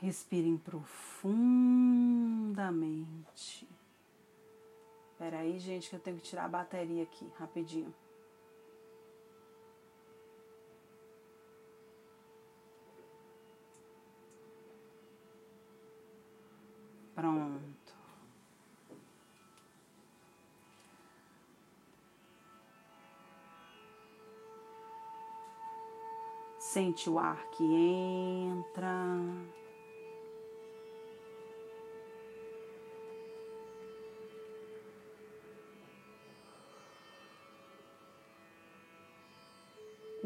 Respirem profundamente. Espera aí, gente, que eu tenho que tirar a bateria aqui, rapidinho. Pronto. Sente o ar que entra.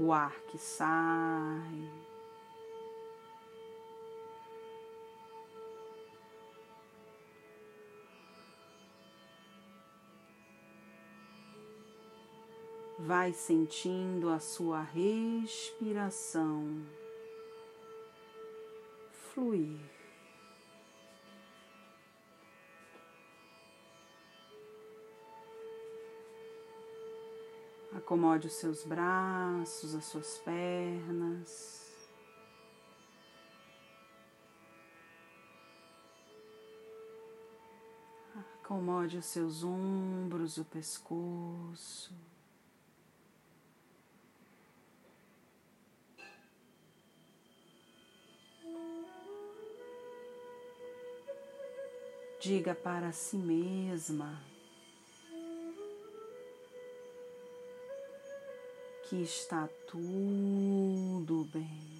O ar que sai. vai sentindo a sua respiração fluir. Acomode os seus braços, as suas pernas. Acomode os seus ombros, o pescoço. Diga para si mesma que está tudo bem.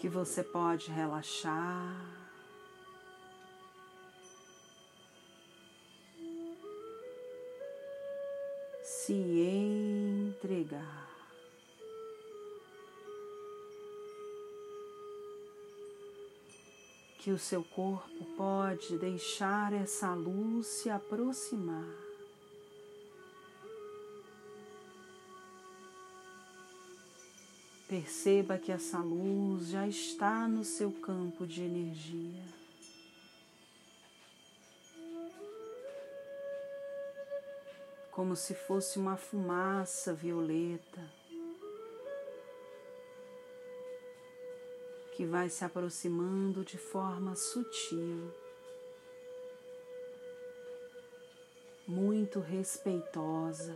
Que você pode relaxar. Se entregar. Que o seu corpo pode deixar essa luz se aproximar. Perceba que essa luz já está no seu campo de energia. Como se fosse uma fumaça violeta que vai se aproximando de forma sutil, muito respeitosa.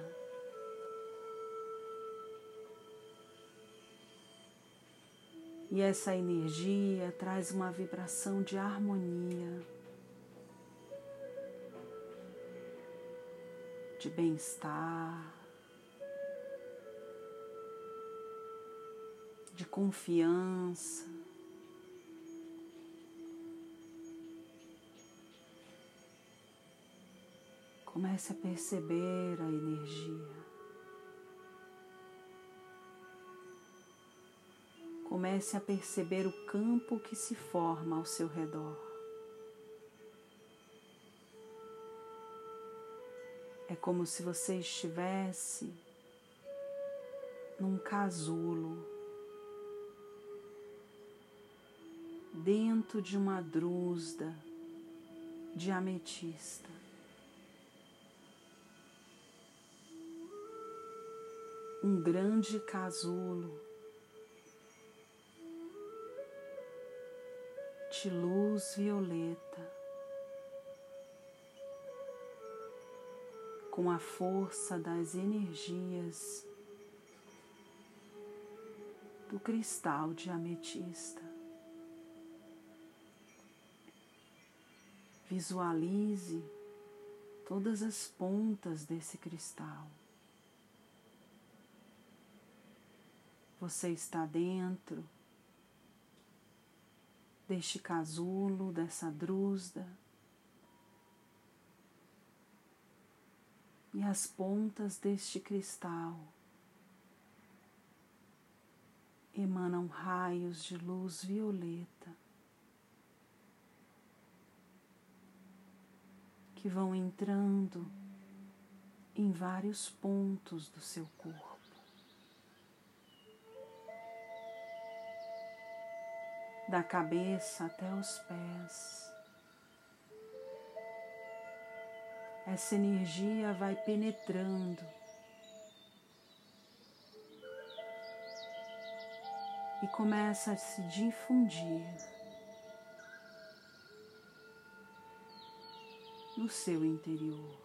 E essa energia traz uma vibração de harmonia, de bem-estar, de confiança. Comece a perceber a energia. Comece a perceber o campo que se forma ao seu redor. É como se você estivesse num casulo, dentro de uma drusda de ametista. Um grande casulo de luz violeta com a força das energias do cristal de ametista. Visualize todas as pontas desse cristal. Você está dentro deste casulo, dessa drusda. E as pontas deste cristal emanam raios de luz violeta que vão entrando em vários pontos do seu corpo. da cabeça até os pés. Essa energia vai penetrando e começa a se difundir no seu interior.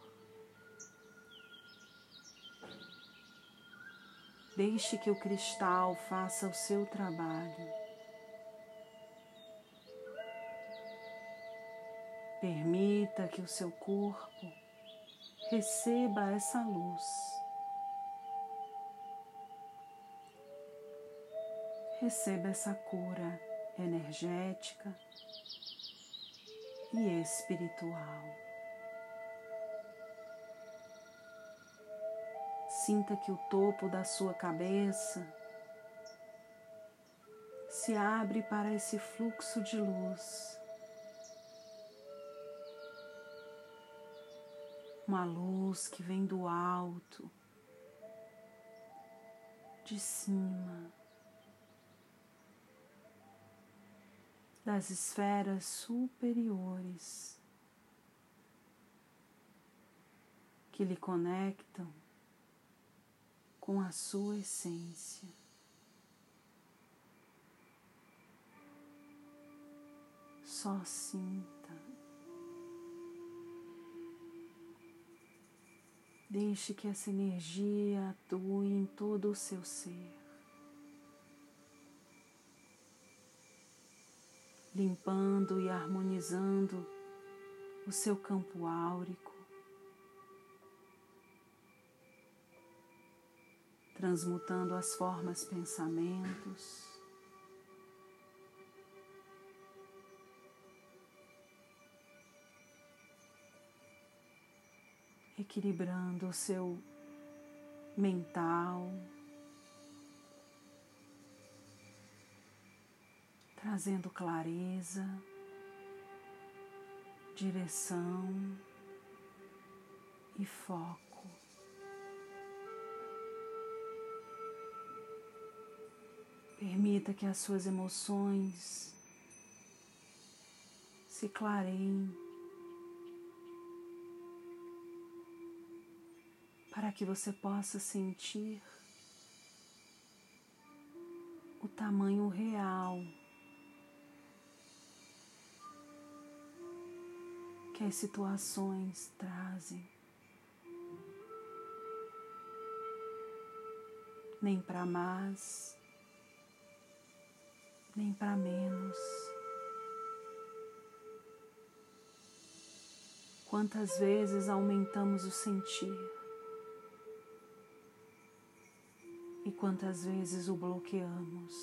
Deixe que o cristal faça o seu trabalho. Permita que o seu corpo receba essa luz. Receba essa cura energética e espiritual. Sinta que o topo da sua cabeça se abre para esse fluxo de luz. Uma luz que vem do alto, de cima, das esferas superiores que lhe conectam com a sua essência. Só sinta. Deixe que essa energia atue em todo o seu ser. Limpando e harmonizando o seu campo áurico. transmutando as formas pensamentos. Equilibrando o seu mental, trazendo clareza, direção e foco. Permita que as suas emoções se clareiem para que você possa sentir o tamanho real que as situações trazem. Nem para mais, nem para menos. Quantas vezes aumentamos o sentir e quantas vezes o bloqueamos.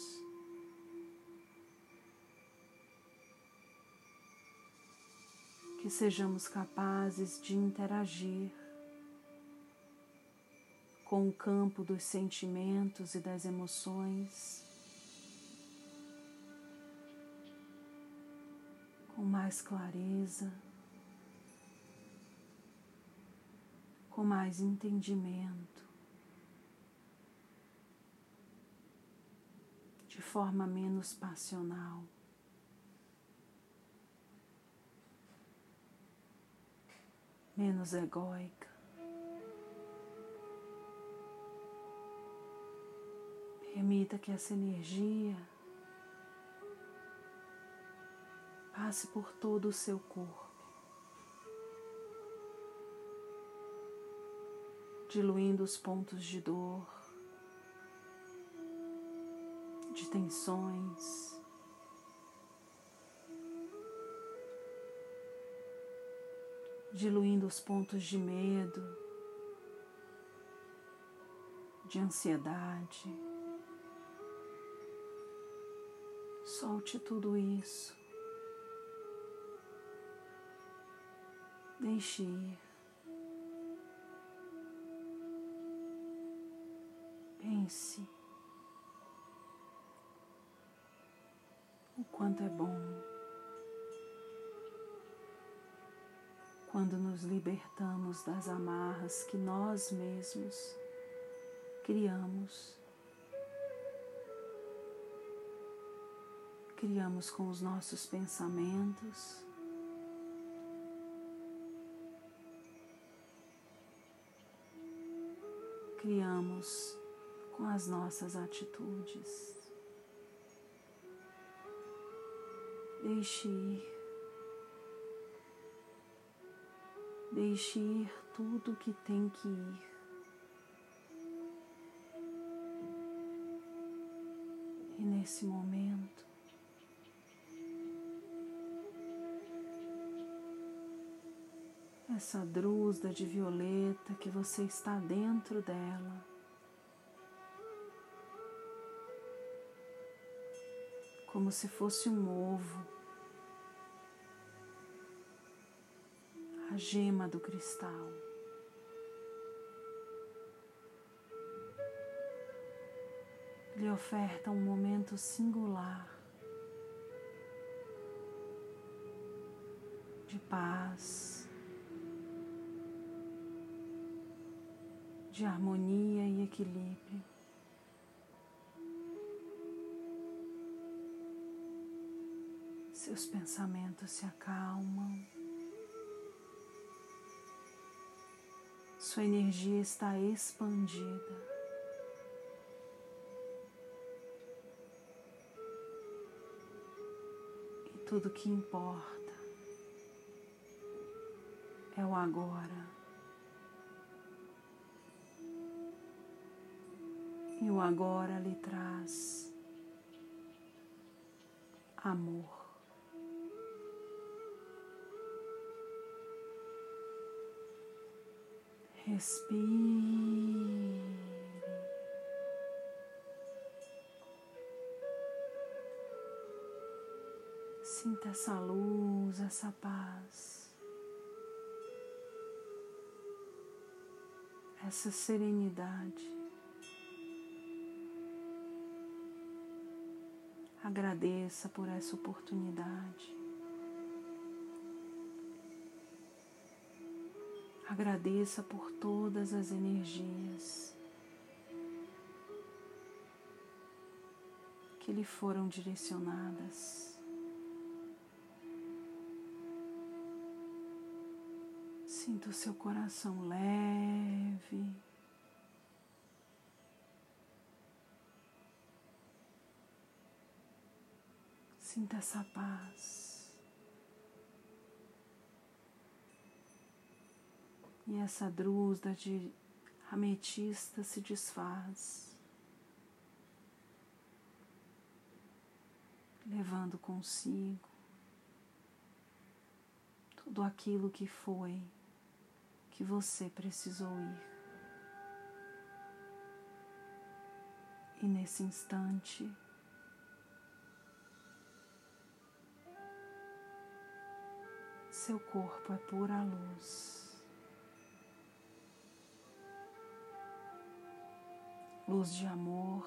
Que sejamos capazes de interagir com o campo dos sentimentos e das emoções com mais clareza, com mais entendimento, de forma menos passional. Menos egóica. Permita que essa energia passe por todo o seu corpo, diluindo os pontos de dor, de tensões. Diluindo os pontos de medo, de ansiedade. Solte tudo isso. Deixe ir. Pense quanto é bom quando nos libertamos das amarras que nós mesmos criamos. Criamos com os nossos pensamentos criamos com as nossas atitudes. Deixe ir. Deixe ir tudo que tem que ir. E nesse momento, essa drusda de violeta que você está dentro dela. Como se fosse um ovo, a gema do cristal. Lhe oferta um momento singular de paz. de harmonia e equilíbrio. Seus pensamentos se acalmam. Sua energia está expandida. E tudo que importa é o agora. E o agora lhe traz amor. Respire. Sinta essa luz, essa paz, essa serenidade. Agradeça por essa oportunidade. Agradeça por todas as energias que lhe foram direcionadas. Sinta o seu coração leve. Sinta essa paz. E essa drusda de ametista se desfaz, levando consigo tudo aquilo que foi que você precisou ir. E nesse instante, Seu corpo é pura luz. Luz de amor,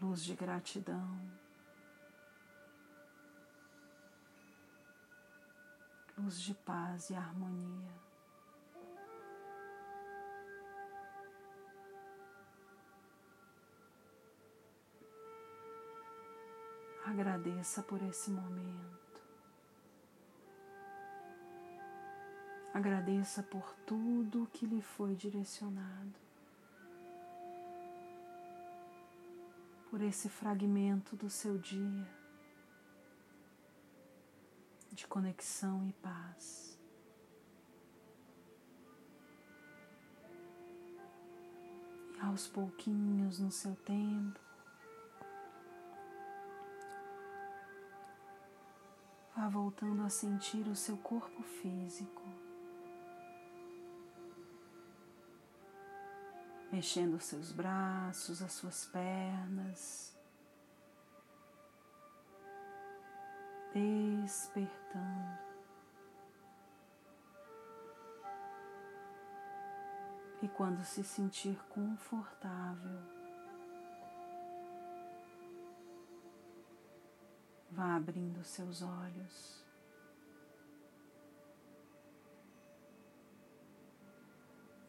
luz de gratidão, luz de paz e harmonia. Agradeça por esse momento. Agradeça por tudo que lhe foi direcionado. Por esse fragmento do seu dia de conexão e paz. E aos pouquinhos, no seu tempo, Vá voltando a sentir o seu corpo físico, mexendo os seus braços, as suas pernas, despertando. E quando se sentir confortável, Vá abrindo seus olhos.